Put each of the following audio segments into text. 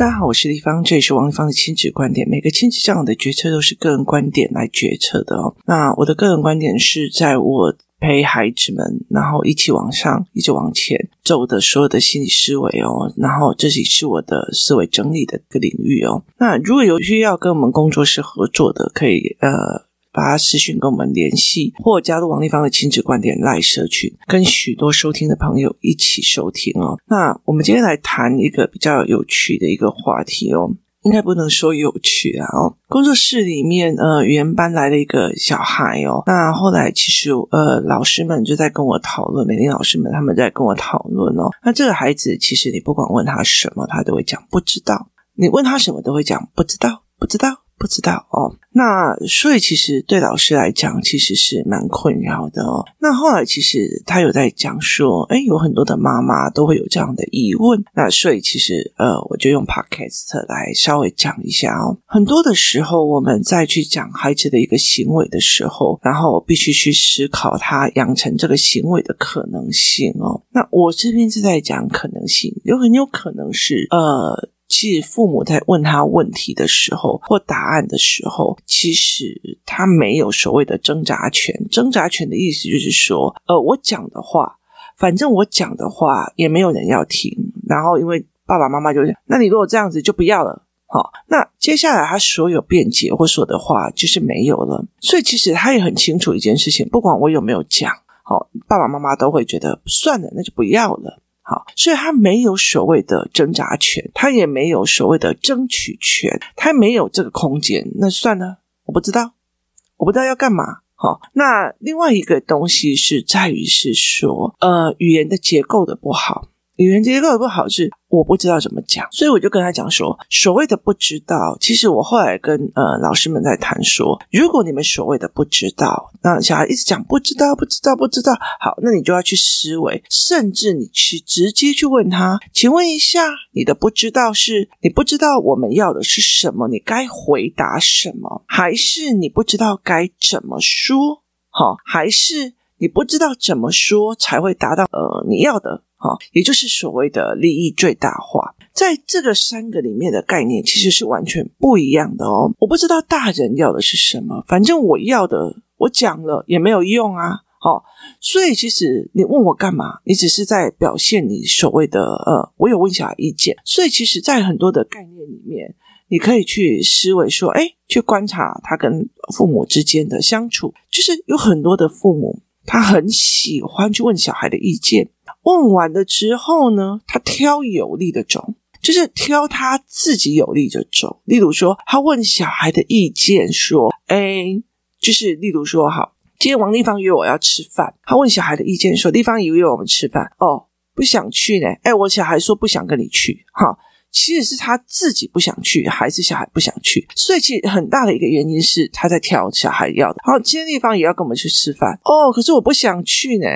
大家好，我是丽芳，这里是王立芳的亲子观点。每个亲子这样的决策都是个人观点来决策的哦。那我的个人观点是在我陪孩子们，然后一起往上，一直往前走的所有的心理思维哦。然后这里是我的思维整理的一个领域哦。那如果有需要跟我们工作室合作的，可以呃。把他私讯跟我们联系，或加入王立芳的亲子观点赖社群，跟许多收听的朋友一起收听哦。那我们今天来谈一个比较有趣的一个话题哦，应该不能说有趣啊哦。工作室里面呃语言班来了一个小孩哦，那后来其实呃老师们就在跟我讨论，美玲老师们他们在跟我讨论哦。那这个孩子其实你不管问他什么，他都会讲不知道；你问他什么都会讲不知道，不知道。不知道哦，那所以其实对老师来讲，其实是蛮困扰的哦。那后来其实他有在讲说，诶，有很多的妈妈都会有这样的疑问。那所以其实呃，我就用 Podcast 来稍微讲一下哦。很多的时候，我们在去讲孩子的一个行为的时候，然后必须去思考他养成这个行为的可能性哦。那我这边是在讲可能性，有很有可能是呃。其实父母在问他问题的时候，或答案的时候，其实他没有所谓的挣扎权。挣扎权的意思就是说，呃，我讲的话，反正我讲的话也没有人要听。然后，因为爸爸妈妈就是，那你如果这样子就不要了，好，那接下来他所有辩解或说的话就是没有了。所以，其实他也很清楚一件事情，不管我有没有讲，好，爸爸妈妈都会觉得算了，那就不要了。好，所以他没有所谓的挣扎权，他也没有所谓的争取权，他没有这个空间。那算了，我不知道，我不知道要干嘛。好，那另外一个东西是在于是说，呃，语言的结构的不好。语言结构不好是我不知道怎么讲，所以我就跟他讲说，所谓的不知道，其实我后来跟呃老师们在谈说，如果你们所谓的不知道，那小孩一直讲不知道不知道不知道，好，那你就要去思维，甚至你去直接去问他，请问一下，你的不知道是你不知道我们要的是什么，你该回答什么，还是你不知道该怎么说？好，还是你不知道怎么说才会达到呃你要的？好，也就是所谓的利益最大化，在这个三个里面的概念其实是完全不一样的哦。我不知道大人要的是什么，反正我要的，我讲了也没有用啊。好，所以其实你问我干嘛？你只是在表现你所谓的呃，我有问小孩意见。所以其实，在很多的概念里面，你可以去思维说，哎，去观察他跟父母之间的相处，就是有很多的父母，他很喜欢去问小孩的意见。问完了之后呢，他挑有利的走，就是挑他自己有利的走。例如说，他问小孩的意见，说：“哎，就是例如说，好，今天王丽芳约我要吃饭。他问小孩的意见，说：丽芳也约我们吃饭哦，不想去呢。哎，我小孩说不想跟你去，哈，其实是他自己不想去，还是小孩不想去？所以其实很大的一个原因是他在挑小孩要的。好，今天丽芳也要跟我们去吃饭哦，可是我不想去呢。”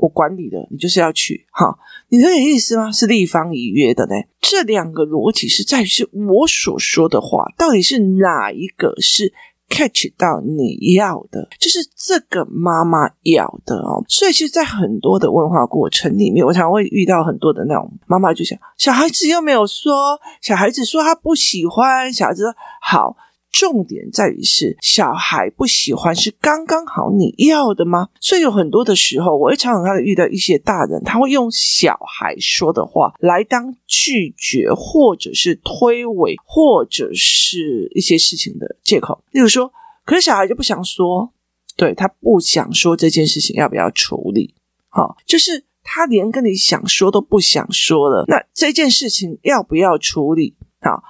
我管理的，你就是要去哈，你这个意思吗？是立方已约的呢？这两个逻辑是在于是我所说的话，到底是哪一个是 catch 到你要的？就是这个妈妈要的哦。所以其实，在很多的问话过程里面，我常会遇到很多的那种妈妈，就想小孩子又没有说，小孩子说他不喜欢，小孩子说好。重点在于是小孩不喜欢是刚刚好你要的吗？所以有很多的时候，我会常常遇到一些大人，他会用小孩说的话来当拒绝，或者是推诿，或者是一些事情的借口。例如说，可是小孩就不想说，对，他不想说这件事情要不要处理？好，就是他连跟你想说都不想说了，那这件事情要不要处理？好。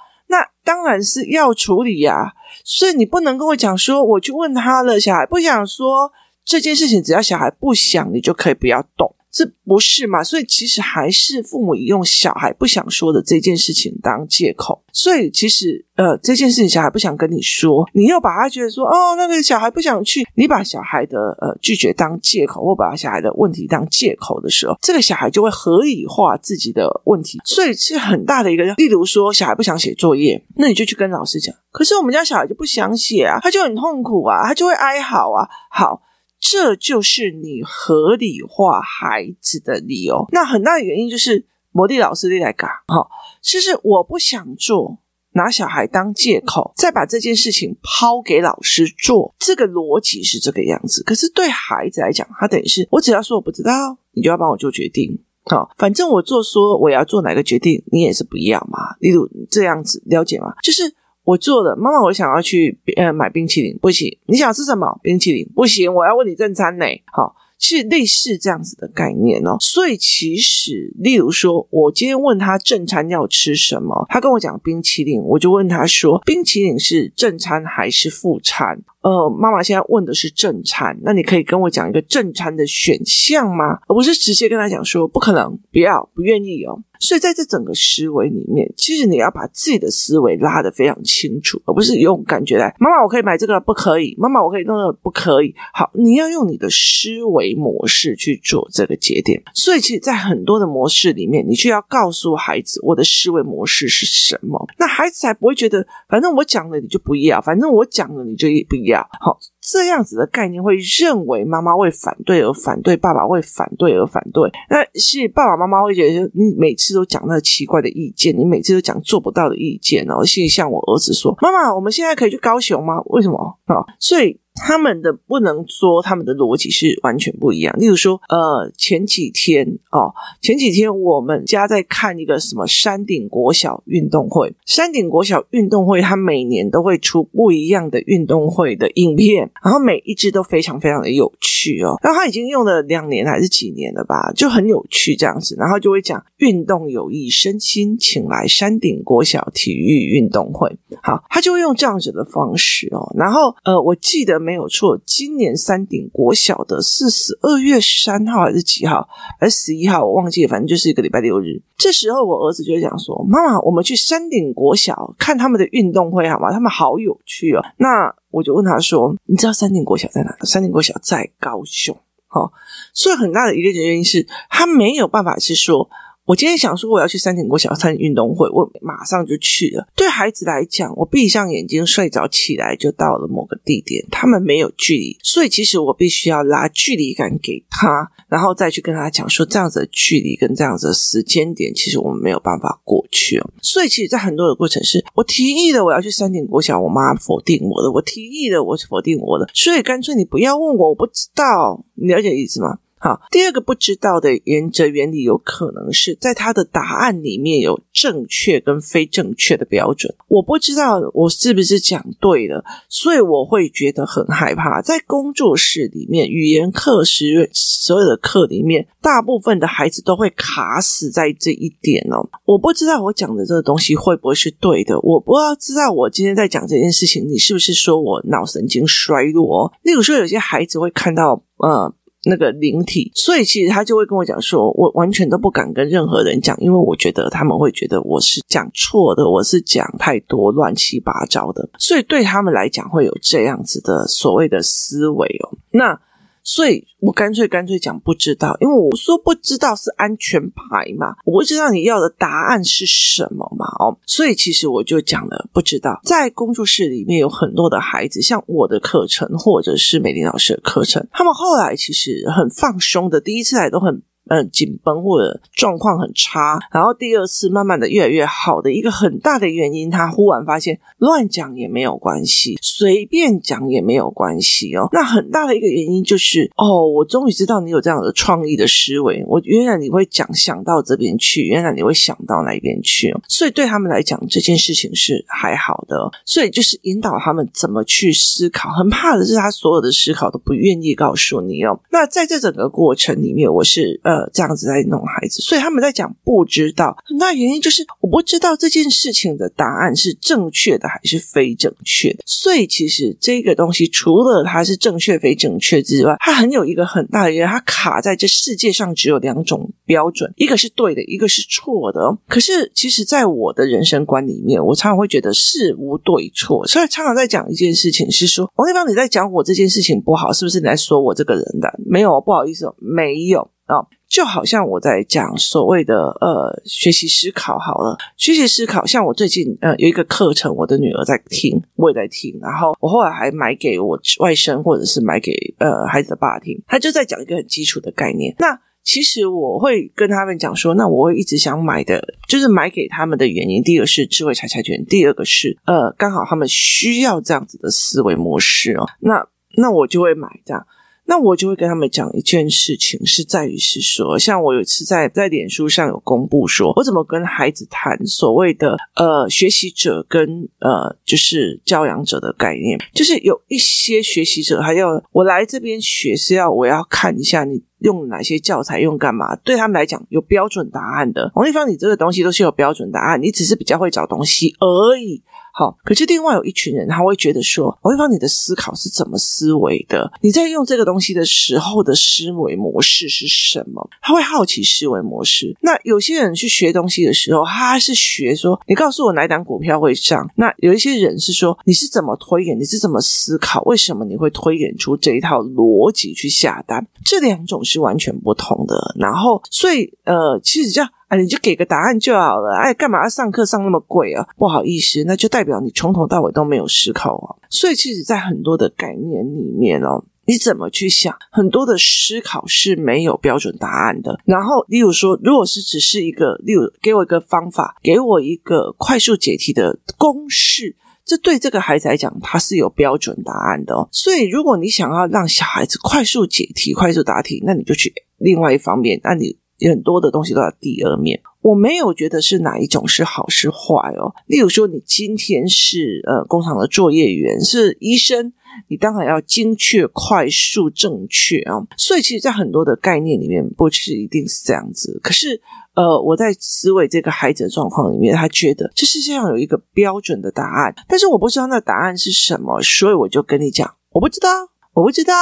当然是要处理呀，所以你不能跟我讲说，我去问他了，小孩不想说这件事情，只要小孩不想，你就可以不要动。这不是嘛？所以其实还是父母用小孩不想说的这件事情当借口。所以其实呃，这件事情小孩不想跟你说，你又把他觉得说哦，那个小孩不想去，你把小孩的呃拒绝当借口，或把小孩的问题当借口的时候，这个小孩就会合理化自己的问题。所以是很大的一个，例如说小孩不想写作业，那你就去跟老师讲。可是我们家小孩就不想写啊，他就很痛苦啊，他就会哀嚎啊。好。这就是你合理化孩子的理由。那很大的原因就是摩地老师你来讲，哈，其实我不想做，拿小孩当借口，再把这件事情抛给老师做，这个逻辑是这个样子。可是对孩子来讲，他等于是我只要说我不知道，你就要帮我做决定，好，反正我做说我要做哪个决定，你也是不一样嘛。例如这样子，了解吗？就是。我做的，妈妈，我想要去呃买冰淇淋，不行。你想吃什么？冰淇淋不行，我要问你正餐呢。好，是类似这样子的概念哦。所以其实，例如说，我今天问他正餐要吃什么，他跟我讲冰淇淋，我就问他说，冰淇淋是正餐还是副餐？呃，妈妈现在问的是正餐，那你可以跟我讲一个正餐的选项吗？而不是直接跟他讲说不可能，不要，不愿意哦。所以在这整个思维里面，其实你要把自己的思维拉得非常清楚，而不是用感觉来。妈妈，我可以买这个，不可以。妈妈，我可以弄那个，不可以。好，你要用你的思维模式去做这个节点。所以，其实，在很多的模式里面，你就要告诉孩子，我的思维模式是什么。那孩子才不会觉得，反正我讲了你就不要，反正我讲了你就也不要。好。这样子的概念会认为妈妈为反对而反对，爸爸为反对而反对。那是爸爸妈妈会觉得，你每次都讲那奇怪的意见，你每次都讲做不到的意见，然后现在向我儿子说：“妈妈，我们现在可以去高雄吗？为什么？”啊，所以。他们的不能说，他们的逻辑是完全不一样。例如说，呃，前几天哦，前几天我们家在看一个什么山顶国小运动会。山顶国小运动会，它每年都会出不一样的运动会的影片，然后每一支都非常非常的有趣哦。然后他已经用了两年还是几年了吧，就很有趣这样子。然后就会讲运动有益身心，请来山顶国小体育运动会。好，他就会用这样子的方式哦。然后呃，我记得。没有错，今年山顶国小的是十二月三号还是几号？还是十一号？我忘记了，反正就是一个礼拜六日。这时候我儿子就会讲说：“妈妈，我们去山顶国小看他们的运动会好吗？他们好有趣哦。”那我就问他说：“你知道山顶国小在哪？山顶国小在高雄。哦，所以很大的一个原因是他没有办法是说。”我今天想说我要去山顶国小参加运动会，我马上就去了。对孩子来讲，我闭上眼睛睡着起来就到了某个地点，他们没有距离，所以其实我必须要拉距离感给他，然后再去跟他讲说这样子的距离跟这样子的时间点，其实我们没有办法过去哦。所以其实，在很多的过程是我提议的我要去山顶国小，我妈否定我的；我提议的我是否定我的，所以干脆你不要问我，我不知道，你了解意思吗？好，第二个不知道的原则原理，有可能是在他的答案里面有正确跟非正确的标准。我不知道我是不是讲对了，所以我会觉得很害怕。在工作室里面，语言课时所有的课里面，大部分的孩子都会卡死在这一点哦。我不知道我讲的这个东西会不会是对的，我不要知道我今天在讲这件事情，你是不是说我脑神经衰弱？例如说，有些孩子会看到，呃。那个灵体，所以其实他就会跟我讲说，我完全都不敢跟任何人讲，因为我觉得他们会觉得我是讲错的，我是讲太多乱七八糟的，所以对他们来讲会有这样子的所谓的思维哦。那。所以我干脆干脆讲不知道，因为我说不知道是安全牌嘛，我不知道你要的答案是什么嘛，哦，所以其实我就讲了不知道。在工作室里面有很多的孩子，像我的课程或者是美玲老师的课程，他们后来其实很放松的，第一次来都很。嗯，紧绷或者状况很差，然后第二次慢慢的越来越好的一个很大的原因，他忽然发现乱讲也没有关系，随便讲也没有关系哦。那很大的一个原因就是，哦，我终于知道你有这样的创意的思维，我原来你会讲想到这边去，原来你会想到那边去哦。所以对他们来讲，这件事情是还好的。所以就是引导他们怎么去思考。很怕的是，他所有的思考都不愿意告诉你哦。那在这整个过程里面，我是呃。这样子在弄孩子，所以他们在讲不知道，很大原因就是我不知道这件事情的答案是正确的还是非正确的。所以其实这个东西除了它是正确非正确之外，它很有一个很大的原因，它卡在这世界上只有两种标准，一个是对的，一个是错的。可是其实，在我的人生观里面，我常常会觉得事无对错，所以常常在讲一件事情是说，王丽芳你在讲我这件事情不好，是不是你在说我这个人的？没有，不好意思，没有啊。就好像我在讲所谓的呃学习思考好了，学习思考，像我最近呃有一个课程，我的女儿在听，我也在听，然后我后来还买给我外甥或者是买给呃孩子的爸听，他就在讲一个很基础的概念。那其实我会跟他们讲说，那我会一直想买的，就是买给他们的原因，第一个是智慧财产权，第二个是呃，刚好他们需要这样子的思维模式哦。那那我就会买这样。那我就会跟他们讲一件事情，是在于是说，像我有一次在在脸书上有公布说，我怎么跟孩子谈所谓的呃学习者跟呃就是教养者的概念，就是有一些学习者还要我来这边学是要我要看一下你用哪些教材用干嘛，对他们来讲有标准答案的。王立芳，你这个东西都是有标准答案，你只是比较会找东西而已。好，可是另外有一群人，他会觉得说，王一芳，你的思考是怎么思维的？你在用这个东西的时候的思维模式是什么？他会好奇思维模式。那有些人去学东西的时候，他是学说，你告诉我哪档股票会涨。那有一些人是说，你是怎么推演？你是怎么思考？为什么你会推演出这一套逻辑去下单？这两种是完全不同的。然后，所以呃，其实这样。啊，你就给个答案就好了。哎，干嘛要上课上那么贵啊？不好意思，那就代表你从头到尾都没有思考啊。所以，其实，在很多的概念里面哦，你怎么去想，很多的思考是没有标准答案的。然后，例如说，如果是只是一个，例如给我一个方法，给我一个快速解题的公式，这对这个孩子来讲，它是有标准答案的哦。所以，如果你想要让小孩子快速解题、快速答题，那你就去另外一方面，那你。很多的东西都在第二面，我没有觉得是哪一种是好是坏哦。例如说，你今天是呃工厂的作业员，是医生，你当然要精确、快速、正确啊。所以，其实，在很多的概念里面，不是一定是这样子。可是，呃，我在思维这个孩子的状况里面，他觉得这世界上有一个标准的答案，但是我不知道那答案是什么，所以我就跟你讲，我不知道，我不知道，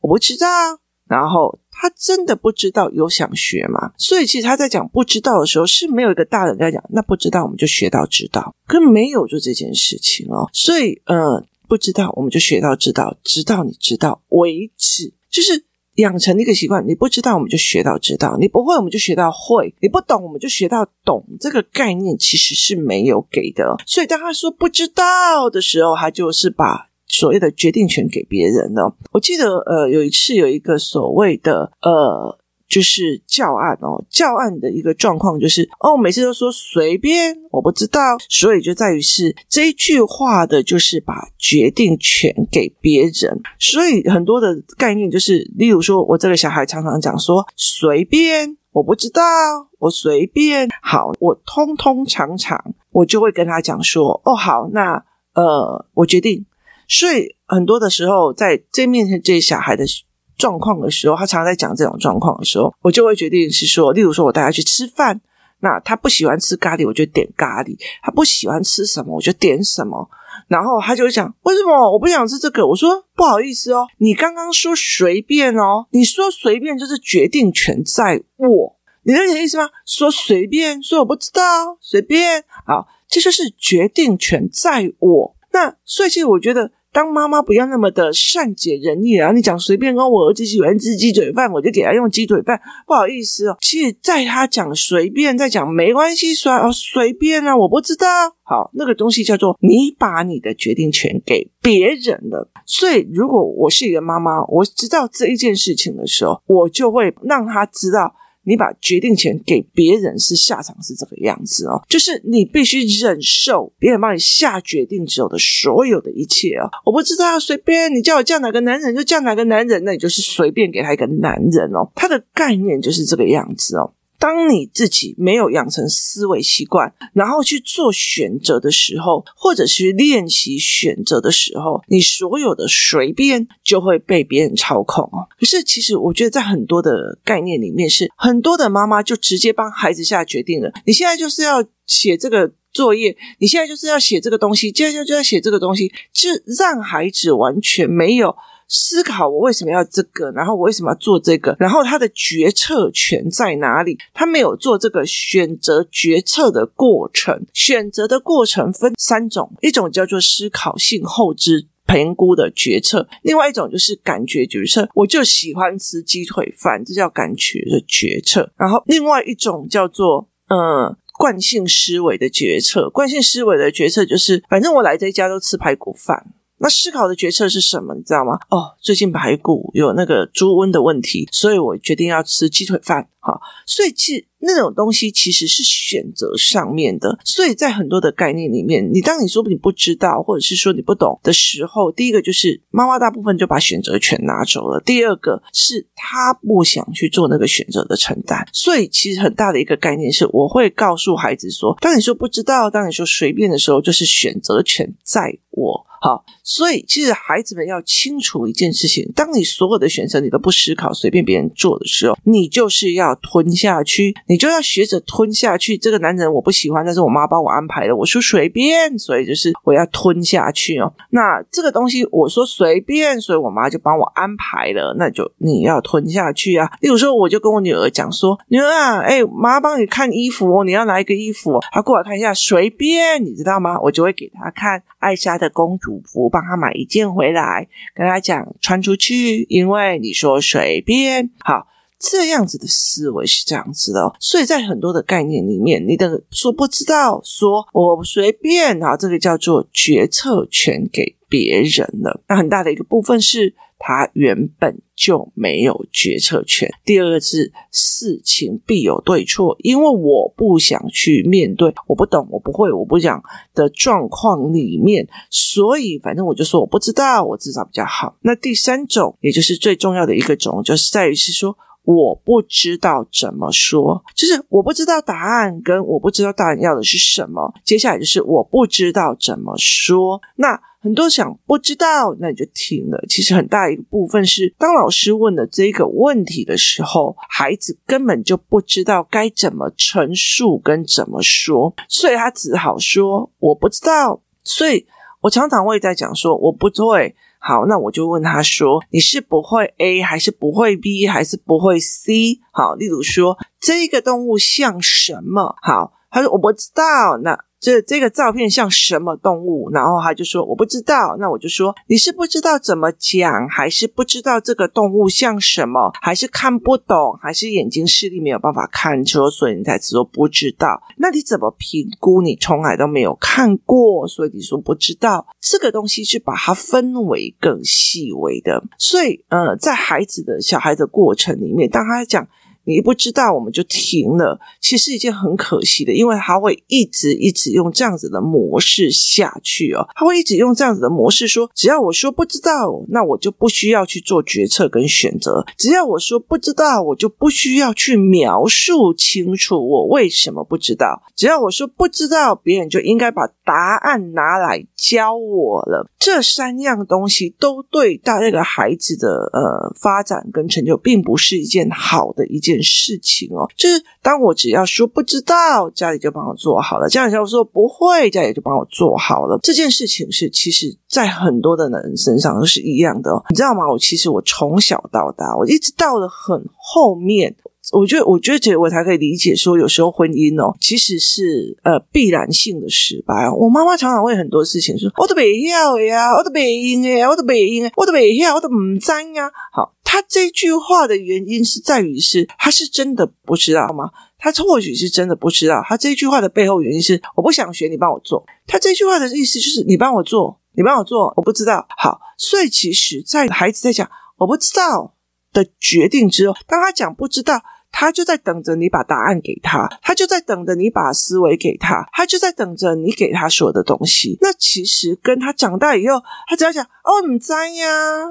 我不知道。然后他真的不知道，有想学吗？所以其实他在讲不知道的时候，是没有一个大人在讲。那不知道我们就学到知道，可没有做这件事情哦。所以呃，不知道我们就学到知道，直到你知道为止，就是养成一个习惯。你不知道我们就学到知道，你不会我们就学到会，你不懂我们就学到懂。这个概念其实是没有给的。所以当他说不知道的时候，他就是把。所谓的决定权给别人呢？我记得呃，有一次有一个所谓的呃，就是教案哦，教案的一个状况就是哦，每次都说随便，我不知道，所以就在于是这一句话的，就是把决定权给别人。所以很多的概念就是，例如说我这个小孩常常讲说随便，我不知道，我随便，好，我通通常常我就会跟他讲说哦，好，那呃，我决定。所以很多的时候，在这面前这些小孩的状况的时候，他常常在讲这种状况的时候，我就会决定是说，例如说我带他去吃饭，那他不喜欢吃咖喱，我就点咖喱；他不喜欢吃什么，我就点什么。然后他就会讲，为什么我不想吃这个？我说不好意思哦，你刚刚说随便哦，你说随便就是决定权在我，你能理解意思吗？说随便，说我不知道，随便，好，这就是决定权在我。那所以，其实我觉得，当妈妈不要那么的善解人意，然后你讲随便，跟我儿子喜欢吃鸡腿饭，我就给他用鸡腿饭。不好意思哦，其实在他讲随便，在讲没关系，说哦随便啊，我不知道。好，那个东西叫做你把你的决定权给别人了。所以，如果我是一个妈妈，我知道这一件事情的时候，我就会让他知道。你把决定权给别人，是下场是这个样子哦，就是你必须忍受别人帮你下决定之后的所有的一切哦。我不知道，随便你叫我叫哪个男人就叫哪个男人，那你就是随便给他一个男人哦。他的概念就是这个样子哦。当你自己没有养成思维习惯，然后去做选择的时候，或者是练习选择的时候，你所有的随便就会被别人操控哦。可是，其实我觉得在很多的概念里面，是很多的妈妈就直接帮孩子下决定了。你现在就是要写这个作业，你现在就是要写这个东西，接着就要写这个东西，就让孩子完全没有。思考我为什么要这个，然后我为什么要做这个，然后他的决策权在哪里？他没有做这个选择决策的过程。选择的过程分三种，一种叫做思考性后知评估的决策，另外一种就是感觉决策。我就喜欢吃鸡腿饭，这叫感觉的决策。然后另外一种叫做呃惯性思维的决策，惯性思维的决策就是反正我来这一家都吃排骨饭。那思考的决策是什么？你知道吗？哦，最近排骨有那个猪瘟的问题，所以我决定要吃鸡腿饭。好，所以其实那种东西其实是选择上面的。所以在很多的概念里面，你当你说你不知道，或者是说你不懂的时候，第一个就是妈妈大部分就把选择权拿走了；第二个是他不想去做那个选择的承担。所以其实很大的一个概念是，我会告诉孩子说：当你说不知道，当你说随便的时候，就是选择权在我。好，所以其实孩子们要清楚一件事情：当你所有的选择你都不思考，随便别人做的时候，你就是要吞下去，你就要学着吞下去。这个男人我不喜欢，但是我妈帮我安排了，我说随便，所以就是我要吞下去哦。那这个东西我说随便，所以我妈就帮我安排了，那就你要吞下去啊。例如说，我就跟我女儿讲说：“女儿啊，哎，妈帮你看衣服，你要拿一个衣服？她过来看一下，随便，你知道吗？我就会给她看艾莎的公主。”服帮她买一件回来，跟她讲穿出去，因为你说随便。好，这样子的思维是这样子的，所以在很多的概念里面，你的说不知道，说我随便啊，这个叫做决策权给别人了。那很大的一个部分是。他原本就没有决策权。第二个是事情必有对错，因为我不想去面对我不懂、我不会、我不讲的状况里面，所以反正我就说我不知道，我至少比较好。那第三种，也就是最重要的一个种，就是在于是说我不知道怎么说，就是我不知道答案，跟我不知道答案要的是什么。接下来就是我不知道怎么说，那。很多想不知道，那你就听了。其实很大一个部分是，当老师问了这个问题的时候，孩子根本就不知道该怎么陈述跟怎么说，所以他只好说我不知道。所以我常常会在讲说我不会。好，那我就问他说，你是不会 A 还是不会 B 还是不会 C？好，例如说这个动物像什么？好，他说我不知道。那这这个照片像什么动物？然后他就说我不知道。那我就说你是不知道怎么讲，还是不知道这个动物像什么，还是看不懂，还是眼睛视力没有办法看出，所以你才说不知道？那你怎么评估？你从来都没有看过，所以你说不知道。这个东西是把它分为更细微的。所以呃，在孩子的小孩的过程里面，当他讲。你不知道，我们就停了。其实是一件很可惜的，因为他会一直一直用这样子的模式下去哦。他会一直用这样子的模式说：只要我说不知道，那我就不需要去做决策跟选择；只要我说不知道，我就不需要去描述清楚我为什么不知道；只要我说不知道，别人就应该把答案拿来教我了。这三样东西都对大这个孩子的呃发展跟成就，并不是一件好的一件事情哦，就是当我只要说不知道，家里就帮我做好了；家里要说不会，家里就帮我做好了。这件事情是其实在很多的男人身上都是一样的，你知道吗？我其实我从小到大，我一直到了很后面，我觉得我觉得我才可以理解说，有时候婚姻哦，其实是呃必然性的失败。我妈妈常常会很多事情说，我都不晓呀，我都不应呀，我都不应，我都不晓，我都唔知呀。好。他这句话的原因是在于是他是真的不知道吗？他或许是真的不知道。他这句话的背后原因是我不想学，你帮我做。他这句话的意思就是你帮我做，你帮我做，我不知道。好，所以其实，在孩子在讲我不知道的决定之后，当他讲不知道。他就在等着你把答案给他，他就在等着你把思维给他，他就在等着你给他所有的东西。那其实跟他长大以后，他只要讲哦，唔知呀，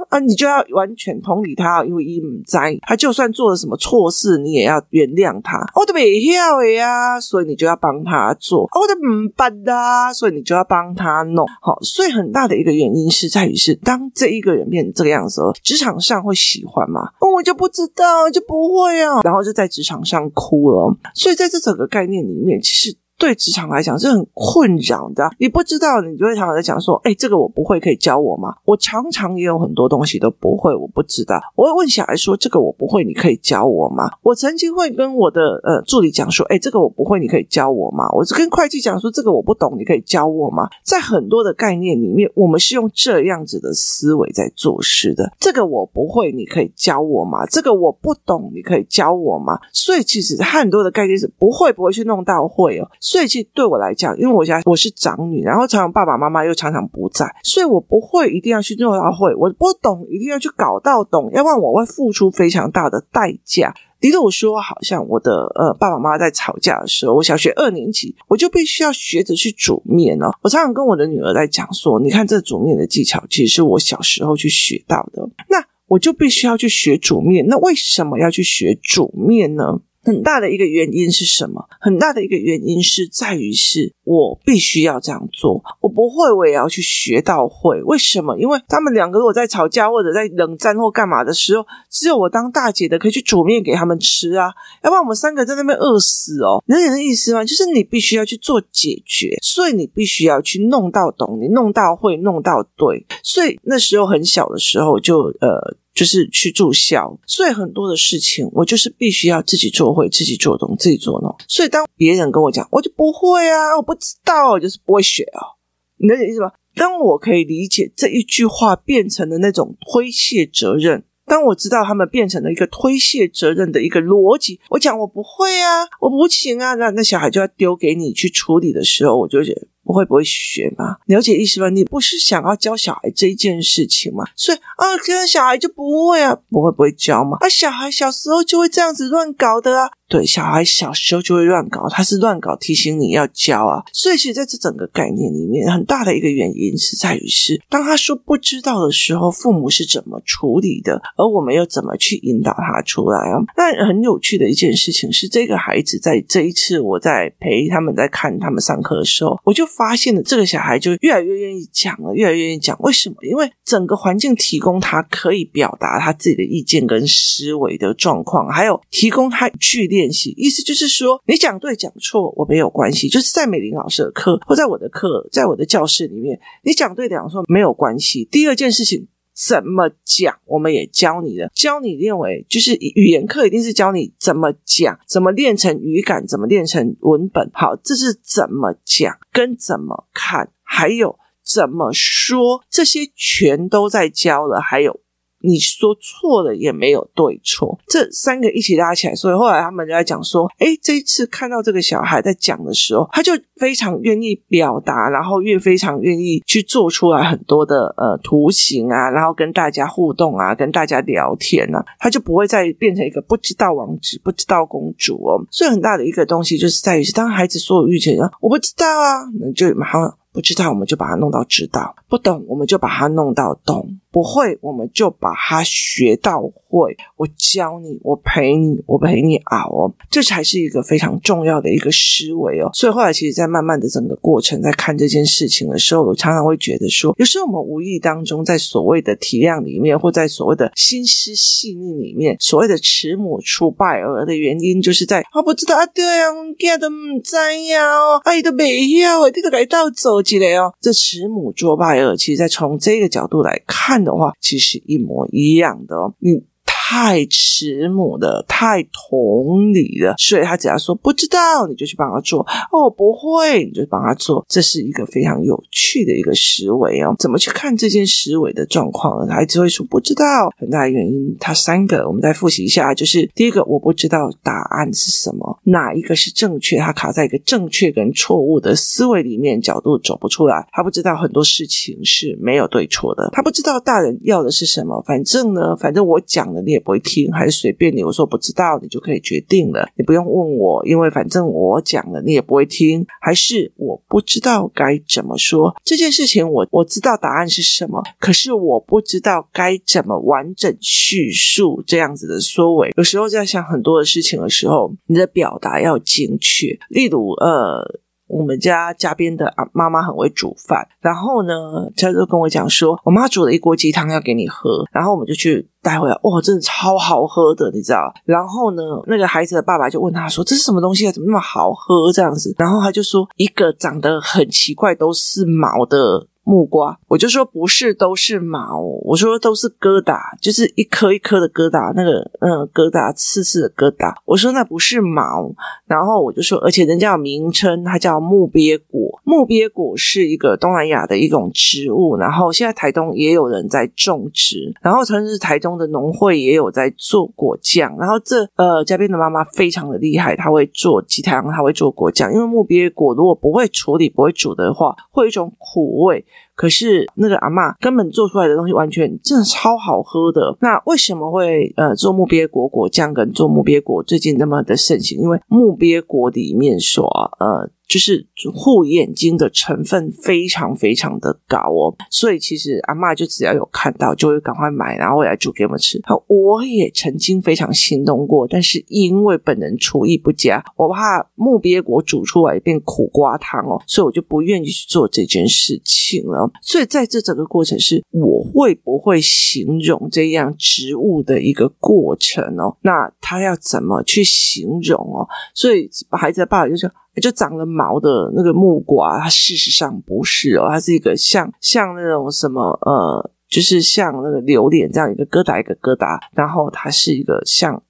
啊，你就要完全同理他，因为伊唔知，他就算做了什么错事，你也要原谅他。我都未晓的呀，所以你就要帮他做。我都唔捌啦，所以你就要帮他弄。好，所以很大的一个原因是在于是，当这一个人变成这个样子，职场上会喜欢吗？哦，我就不知道，就不会啊，然后就。在职场上哭了，所以在这整个概念里面，其实。对职场来讲是很困扰的。你不知道，你就会常常在讲说：“哎，这个我不会，可以教我吗？”我常常也有很多东西都不会，我不知道。我会问小孩说：“这个我不会，你可以教我吗？”我曾经会跟我的呃助理讲说：“哎，这个我不会，你可以教我吗？”我是跟会计讲说：“这个我不懂，你可以教我吗？”在很多的概念里面，我们是用这样子的思维在做事的。这个我不会，你可以教我吗？这个我不懂，你可以教我吗？所以其实很多的概念是不会不会去弄到会哦。所以其实对我来讲，因为我家我是长女，然后常常爸爸妈妈又常常不在，所以我不会一定要去弄到会，我不懂一定要去搞到懂，要不然我会付出非常大的代价。例如我说，好像我的呃爸爸妈妈在吵架的时候，我小学二年级，我就必须要学着去煮面哦。我常常跟我的女儿在讲说，你看这煮面的技巧，其实是我小时候去学到的。那我就必须要去学煮面。那为什么要去学煮面呢？很大的一个原因是什么？很大的一个原因是在于是我必须要这样做，我不会，我也要去学到会。为什么？因为他们两个如果在吵架或者在冷战或干嘛的时候，只有我当大姐的可以去煮面给他们吃啊，要不然我们三个在那边饿死哦。能懂意思吗？就是你必须要去做解决，所以你必须要去弄到懂，你弄到会，弄到对。所以那时候很小的时候就呃。就是去住校，所以很多的事情我就是必须要自己做会，自己做懂，自己做弄。所以当别人跟我讲，我就不会啊，我不知道，就是不会学啊。你能理解吗？当我可以理解这一句话变成了那种推卸责任，当我知道他们变成了一个推卸责任的一个逻辑，我讲我不会啊，我不行啊，那那小孩就要丢给你去处理的时候，我就觉得。不会不会学吗？了解意思吗？你不是想要教小孩这一件事情吗？所以啊，现在小孩就不会啊，不会不会教吗？啊，小孩小时候就会这样子乱搞的啊。对，小孩小时候就会乱搞，他是乱搞提醒你要教啊。所以其实在这整个概念里面，很大的一个原因是在于是，当他说不知道的时候，父母是怎么处理的，而我们又怎么去引导他出来啊？那很有趣的一件事情是，这个孩子在这一次我在陪他们在看他们上课的时候，我就发现了这个小孩就越来越愿意讲了，越来越愿意讲。为什么？因为整个环境提供他可以表达他自己的意见跟思维的状况，还有提供他去。练习意思就是说，你讲对讲错我没有关系，就是在美玲老师的课或在我的课，在我的教室里面，你讲对讲错没有关系。第二件事情怎么讲，我们也教你了，教你认为就是语言课一定是教你怎么讲，怎么练成语感，怎么练成文本。好，这是怎么讲跟怎么看，还有怎么说，这些全都在教了，还有。你说错了也没有对错，这三个一起拉起来，所以后来他们就在讲说，诶，这一次看到这个小孩在讲的时候，他就非常愿意表达，然后越非常愿意去做出来很多的呃图形啊，然后跟大家互动啊，跟大家聊天啊，他就不会再变成一个不知道王子、不知道公主哦。所以很大的一个东西就是在于是，当孩子说有预见，我不知道啊，那就马上不知道，我们就把它弄到知道；不懂，我们就把它弄到懂。不会，我们就把它学到会。我教你，我陪你，我陪你熬哦，这才是一个非常重要的一个思维哦。所以后来，其实，在慢慢的整个过程，在看这件事情的时候，我常常会觉得说，有时候我们无意当中，在所谓的体谅里面，或在所谓的心思细腻里面，所谓的慈母出败儿的原因，就是在啊，不知道啊，对啊，我们都唔知呀，哦，阿姨都没要，这个该倒走起来哦。这慈母作败儿，其实，在从这个角度来看。的话，其实一模一样的，嗯。太慈母的，太同理了，所以他只要说不知道，你就去帮他做。哦，不会，你就帮他做。这是一个非常有趣的一个思维哦。怎么去看这件思维的状况？孩子会说不知道，很大原因，他三个，我们再复习一下，就是第一个，我不知道答案是什么，哪一个是正确？他卡在一个正确跟错误的思维里面，角度走不出来。他不知道很多事情是没有对错的，他不知道大人要的是什么。反正呢，反正我讲的你。也不会听，还是随便你。我说不知道，你就可以决定了。你不用问我，因为反正我讲了，你也不会听。还是我不知道该怎么说这件事情我，我知道答案是什么，可是我不知道该怎么完整叙述这样子的说尾。有时候在想很多的事情的时候，你的表达要精确。例如，呃。我们家嘉宾的啊妈妈很会煮饭，然后呢，他就跟我讲说，我妈煮了一锅鸡汤要给你喝，然后我们就去带回来，哇，真的超好喝的，你知道？然后呢，那个孩子的爸爸就问他说，这是什么东西啊？怎么那么好喝这样子？然后他就说，一个长得很奇怪，都是毛的。木瓜，我就说不是，都是毛。我说都是疙瘩，就是一颗一颗的疙瘩，那个嗯疙瘩刺刺的疙瘩。我说那不是毛，然后我就说，而且人家有名称，它叫木鳖果。木鳖果是一个东南亚的一种植物，然后现在台东也有人在种植，然后甚至台东的农会也有在做果酱。然后这呃嘉宾的妈妈非常的厉害，她会做鸡汤，她会做果酱，因为木鳖果如果不会处理、不会煮的话，会有一种苦味。可是那个阿嬷根本做出来的东西完全真的超好喝的。那为什么会呃做木鳖果果酱跟做木鳖果最近那么的盛行？因为木鳖果里面所呃。就是护眼睛的成分非常非常的高哦，所以其实阿嬷就只要有看到，就会赶快买，然后来煮给我们吃。我也曾经非常心动过，但是因为本人厨艺不佳，我怕木鳖果煮出来变苦瓜汤哦，所以我就不愿意去做这件事情了。所以在这整个过程是，我会不会形容这样植物的一个过程哦？那他要怎么去形容哦？所以孩子的爸爸就说。就长了毛的那个木瓜，它事实上不是哦，它是一个像像那种什么呃，就是像那个榴莲这样一个疙瘩一个疙瘩，然后它是一个像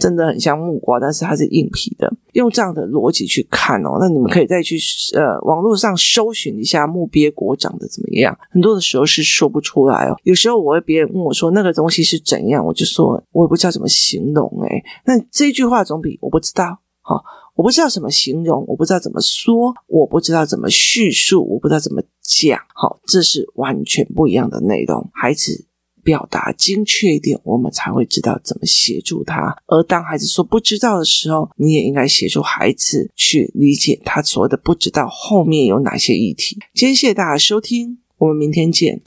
真的很像木瓜，但是它是硬皮的。用这样的逻辑去看哦，那你们可以再去呃网络上搜寻一下木鳖果长得怎么样。很多的时候是说不出来哦。有时候我会别人问我说那个东西是怎样，我就说我也不知道怎么形容诶。那这句话总比我不知道好。我不知道怎么形容，我不知道怎么说，我不知道怎么叙述，我不知道怎么讲。好，这是完全不一样的内容。孩子表达精确一点，我们才会知道怎么协助他。而当孩子说不知道的时候，你也应该协助孩子去理解他所谓的不知道后面有哪些议题。今天谢谢大家收听，我们明天见。